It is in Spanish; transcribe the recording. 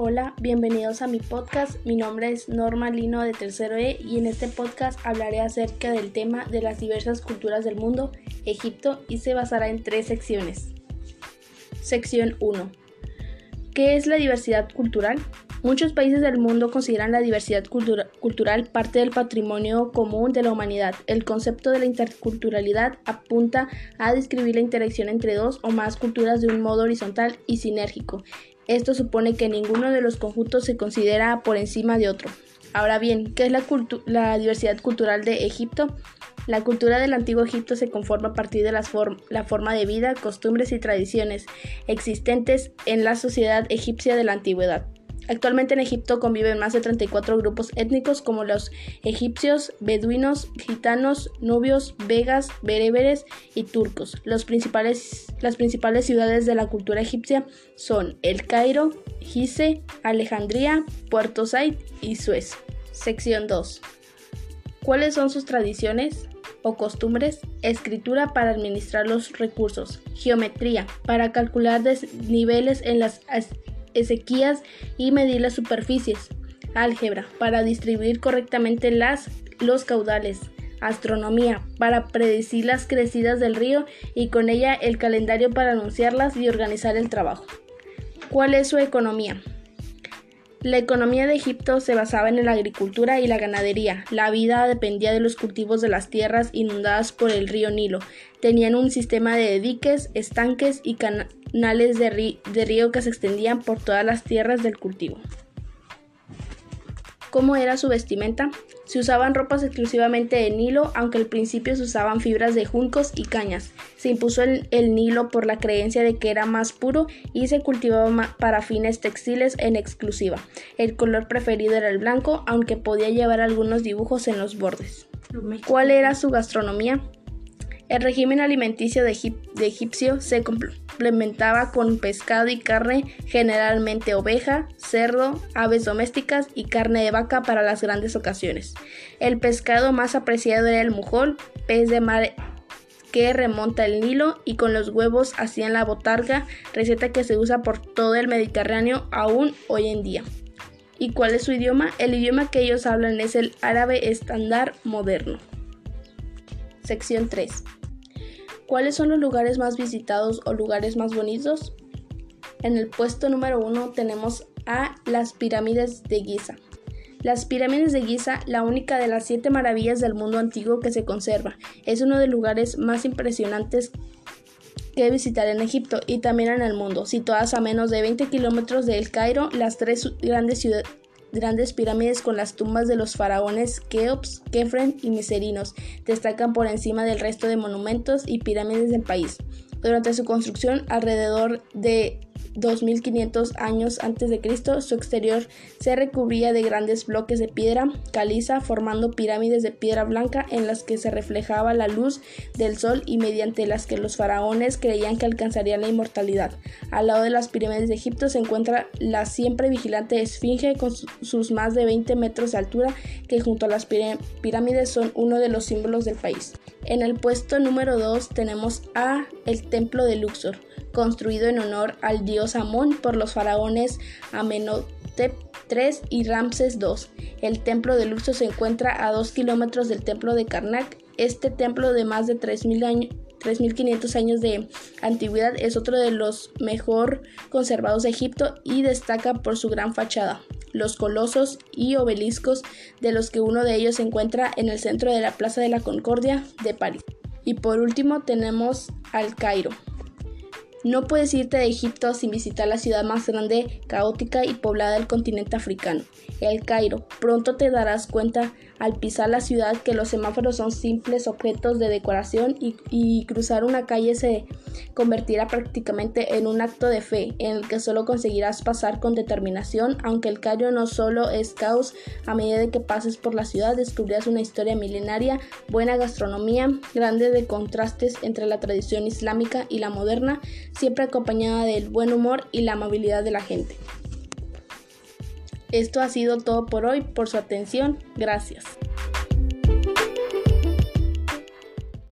Hola, bienvenidos a mi podcast. Mi nombre es Norma Lino de Tercero E y en este podcast hablaré acerca del tema de las diversas culturas del mundo, Egipto, y se basará en tres secciones. Sección 1. ¿Qué es la diversidad cultural? Muchos países del mundo consideran la diversidad cultural parte del patrimonio común de la humanidad. El concepto de la interculturalidad apunta a describir la interacción entre dos o más culturas de un modo horizontal y sinérgico. Esto supone que ninguno de los conjuntos se considera por encima de otro. Ahora bien, ¿qué es la, diversidad cultural de Egipto? La cultura del antiguo Egipto se conforma a partir de la forma de vida, costumbres y tradiciones existentes en la sociedad egipcia de la antigüedad. Actualmente en Egipto conviven más de 34 grupos étnicos como los egipcios, beduinos, gitanos, nubios, vegas, bereberes y turcos. las principales ciudades de la cultura egipcia son El Cairo, Gizeh, Alejandría, Puerto Said y Suez. Sección 2. ¿Cuáles son sus tradiciones? o costumbres, escritura para administrar los recursos, geometría para calcular niveles en las sequías y medir las superficies. Álgebra, para distribuir correctamente las, los caudales. Astronomía, para predecir las crecidas del río y con ella el calendario para anunciarlas y organizar el trabajo. ¿Cuál es su economía? La economía de Egipto se basaba en la agricultura y la ganadería. La vida dependía de los cultivos de las tierras inundadas por el río Nilo. Tenían un sistema de diques, estanques y canales de, río que se extendían por todas las tierras del cultivo. ¿Cómo era su vestimenta? Se usaban ropas exclusivamente de Nilo, aunque al principio se usaban fibras de juncos y cañas. Se impuso el, Nilo por la creencia de que era más puro y se cultivaba para fines textiles en exclusiva. El color preferido era el blanco, aunque podía llevar algunos dibujos en los bordes. ¿Cuál era su gastronomía? El régimen alimenticio de, egipcio se complementaba con pescado y carne, generalmente oveja, cerdo, aves domésticas y carne de vaca para las grandes ocasiones. El pescado más apreciado era el mujol, pez de mar que remonta el Nilo y con los huevos hacían la botarga, receta que se usa por todo el Mediterráneo aún hoy en día. ¿Y cuál es su idioma? El idioma que ellos hablan es el árabe estándar moderno. Sección 3. ¿Cuáles son los lugares más visitados o lugares más bonitos? En el puesto número uno tenemos a las pirámides de Giza. Las pirámides de Giza, la única de las siete maravillas del mundo antiguo que se conserva, es uno de los lugares más impresionantes que visitar en Egipto y también en el mundo. Situadas a menos de 20 kilómetros de El Cairo, las tres grandes grandes pirámides con las tumbas de los faraones Keops, Kefren y Miserinos destacan por encima del resto de monumentos y pirámides del país. Durante su construcción, alrededor de 2500 años antes de Cristo, su exterior se recubría de grandes bloques de piedra caliza formando pirámides de piedra blanca en las que se reflejaba la luz del sol y mediante las que los faraones creían que alcanzarían la inmortalidad. Al lado de las pirámides de Egipto se encuentra la siempre vigilante esfinge con sus más de 20 metros de altura que junto a las pirámides son uno de los símbolos del país. En el puesto número 2 tenemos a el templo de Luxor construido en honor al dios Amón por los faraones Amenhotep III y Ramses II. El templo de Luxor se encuentra a 2 kilómetros del templo de Karnak. Este templo de más de 3.000 años 3.500 años de antigüedad, es otro de los mejor conservados de Egipto y destaca por su gran fachada, los colosos y obeliscos, de los que uno de ellos se encuentra en el centro de la Plaza de la Concordia de París. Y por último tenemos al Cairo, no puedes irte de Egipto sin visitar la ciudad más grande, caótica y poblada del continente africano, el Cairo. Pronto te darás cuenta al pisar la ciudad que los semáforos son simples objetos de decoración y, cruzar una calle se convertirá prácticamente en un acto de fe en el que solo conseguirás pasar con determinación, aunque el Cairo no solo es caos, a medida de que pases por la ciudad descubrirás una historia milenaria, buena gastronomía, grande de contrastes entre la tradición islámica y la moderna, siempre acompañada del buen humor y la amabilidad de la gente. Esto ha sido todo por hoy, por su atención, gracias.